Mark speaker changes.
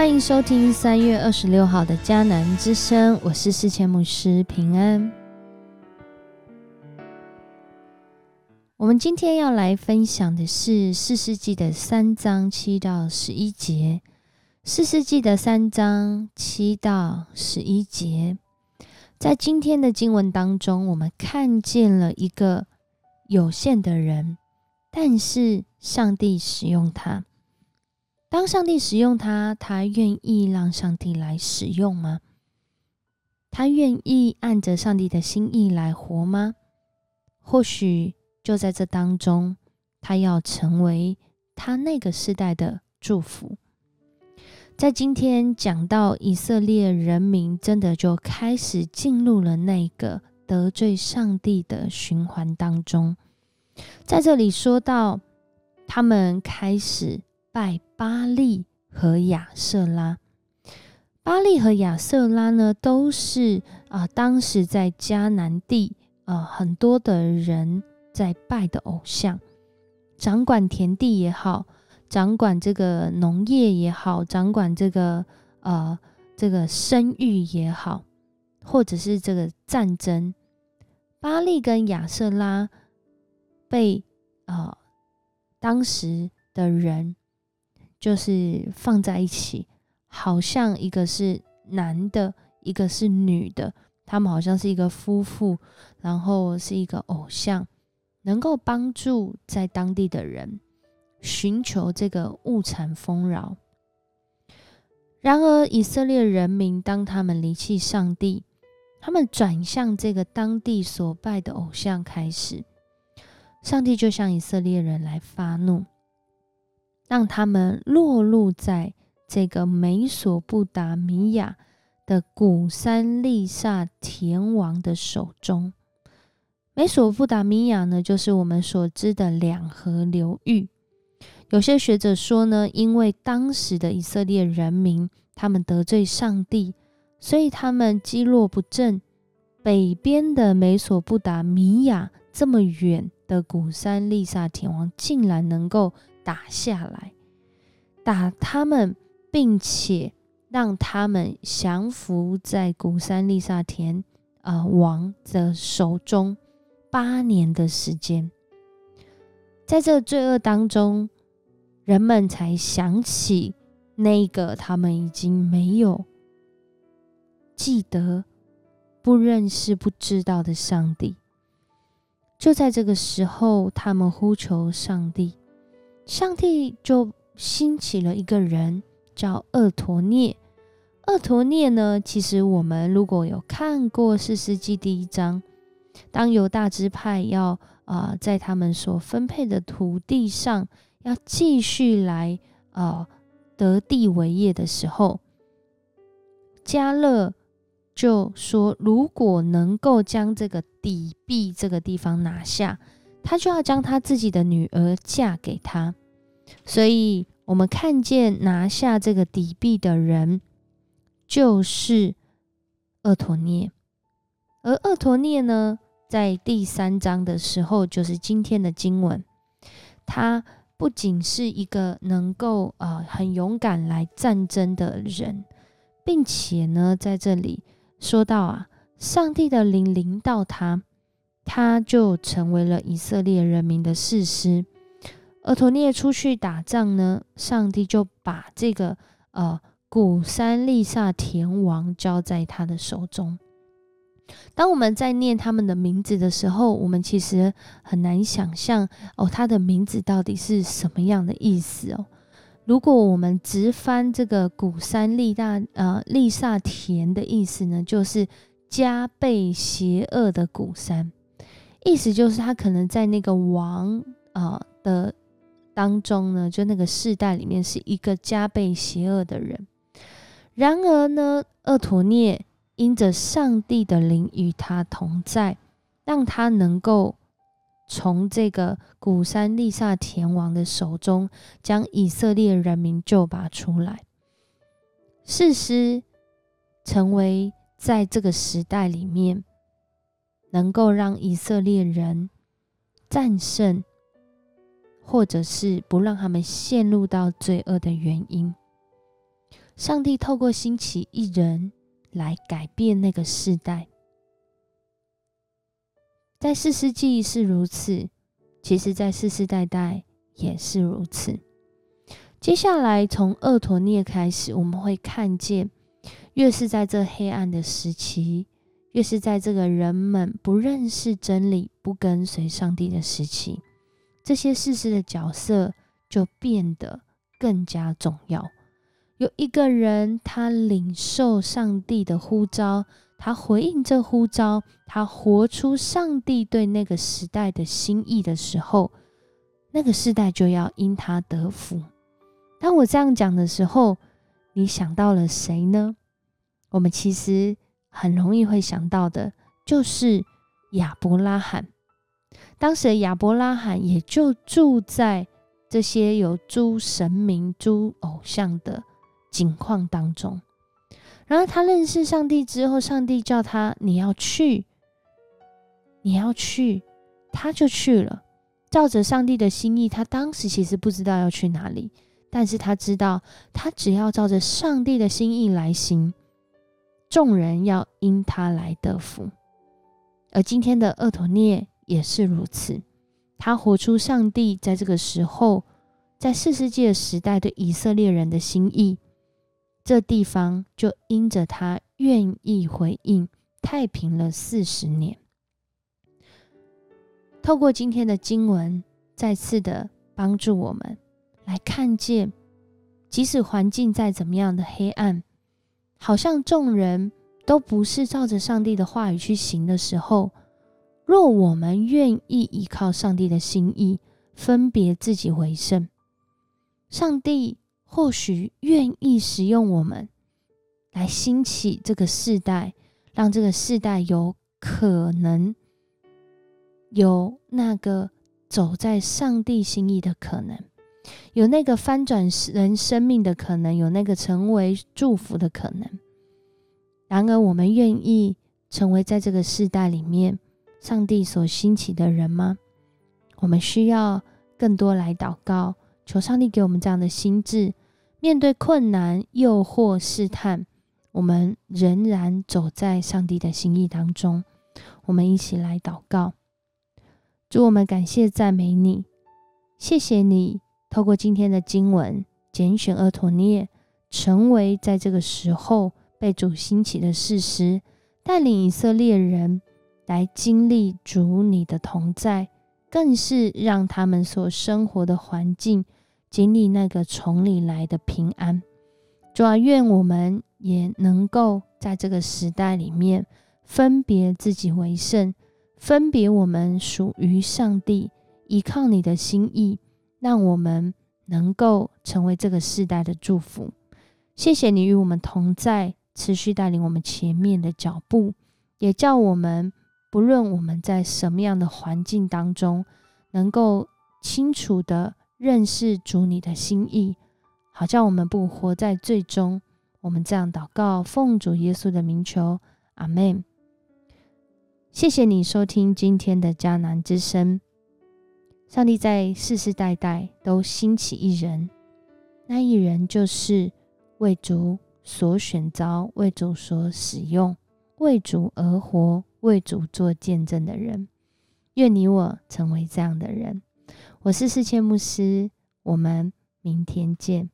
Speaker 1: 欢迎收听三月二十六号的迦南之声，我是世谦牧师平安。我们今天要来分享的是四世纪的三章七到十一节。四世纪的三章七到十一节，在今天的经文当中，我们看见了一个有限的人，但是上帝使用他。当上帝使用他，他愿意让上帝来使用吗？他愿意按着上帝的心意来活吗？或许就在这当中，他要成为他那个时代的祝福。在今天讲到以色列人民，真的就开始进入了那个得罪上帝的循环当中。在这里说到，他们开始。拜巴利和亚瑟拉，巴利和亚瑟拉呢，都是啊，当时在迦南地啊，很多的人在拜的偶像，掌管田地也好，掌管这个农业也好，掌管这个呃这个生育也好，或者是这个战争，巴利跟亚瑟拉被啊当时的人。就是放在一起，好像一个是男的，一个是女的，他们好像是一个夫妇，然后是一个偶像，能够帮助在当地的人寻求这个物产丰饶。然而，以色列人民当他们离弃上帝，他们转向这个当地所拜的偶像开始，上帝就向以色列人来发怒。让他们落入在这个美索不达米亚的古山利萨田王的手中。美索不达米亚呢，就是我们所知的两河流域。有些学者说呢，因为当时的以色列人民他们得罪上帝，所以他们积弱不振。北边的美索不达米亚这么远的古山利萨田王，竟然能够。打下来，打他们，并且让他们降服在古山利萨田呃王的手中八年的时间。在这罪恶当中，人们才想起那个他们已经没有记得、不认识、不知道的上帝。就在这个时候，他们呼求上帝。上帝就兴起了一个人，叫厄陀涅。厄陀涅呢，其实我们如果有看过《四世纪》第一章，当犹大支派要啊在他们所分配的土地上要继续来啊得地为业的时候，加勒就说，如果能够将这个底壁这个地方拿下。他就要将他自己的女儿嫁给他，所以我们看见拿下这个底壁的人就是厄陀涅，而厄陀涅呢，在第三章的时候，就是今天的经文，他不仅是一个能够呃很勇敢来战争的人，并且呢，在这里说到啊，上帝的灵临到他。他就成为了以色列人民的士师。而陀涅出去打仗呢，上帝就把这个呃古山利萨田王交在他的手中。当我们在念他们的名字的时候，我们其实很难想象哦，他的名字到底是什么样的意思哦。如果我们直翻这个古山利大呃利萨田的意思呢，就是加倍邪恶的古山。意思就是他可能在那个王啊的当中呢，就那个世代里面是一个加倍邪恶的人。然而呢，厄陀涅因着上帝的灵与他同在，让他能够从这个古山利萨田王的手中将以色列人民救拔出来。事实成为在这个时代里面。能够让以色列人战胜，或者是不让他们陷入到罪恶的原因。上帝透过兴起一人来改变那个世代。在四世纪是如此，其实在世世代代也是如此。接下来从厄陀涅开始，我们会看见，越是在这黑暗的时期，越是在这个人们不认识真理、不跟随上帝的时期，这些事实的角色就变得更加重要。有一个人，他领受上帝的呼召。他回应这呼召，他活出上帝对那个时代的心意的时候，那个时代就要因他得福。当我这样讲的时候，你想到了谁呢？我们其实很容易会想到的，就是亚伯拉罕。当时的亚伯拉罕也就住在这些有诸神明、诸偶像的境况当中。然后他认识上帝之后，上帝叫他你要去，你要去，他就去了，照着上帝的心意。他当时其实不知道要去哪里，但是他知道，他只要照着上帝的心意来行，众人要因他来得福。而今天的厄陀涅也是如此，他活出上帝在这个时候，在四世纪的时代对以色列人的心意。这地方就因着他愿意回应，太平了四十年。透过今天的经文，再次的帮助我们来看见，即使环境再怎么样的黑暗，好像众人都不是照着上帝的话语去行的时候，若我们愿意依靠上帝的心意，分别自己为圣，上帝。或许愿意使用我们来兴起这个世代，让这个世代有可能有那个走在上帝心意的可能，有那个翻转人生命的可能，有那个成为祝福的可能。然而，我们愿意成为在这个世代里面上帝所兴起的人吗？我们需要更多来祷告，求上帝给我们这样的心智。面对困难、诱惑、试探，我们仍然走在上帝的心意当中。我们一起来祷告，祝，我们感谢赞美你，谢谢你透过今天的经文拣选厄陀涅，成为在这个时候被主兴起的事实，带领以色列人来经历主你的同在，更是让他们所生活的环境。经历那个从里来的平安，主啊，愿我们也能够在这个时代里面分别自己为圣，分别我们属于上帝，依靠你的心意，让我们能够成为这个时代的祝福。谢谢你与我们同在，持续带领我们前面的脚步，也叫我们不论我们在什么样的环境当中，能够清楚的。认识主你的心意，好叫我们不活在最终。我们这样祷告，奉主耶稣的名求，阿门。谢谢你收听今天的迦南之声。上帝在世世代代都兴起一人，那一人就是为主所选召、为主所使用、为主而活、为主做见证的人。愿你我成为这样的人。我是世谦牧师，我们明天见。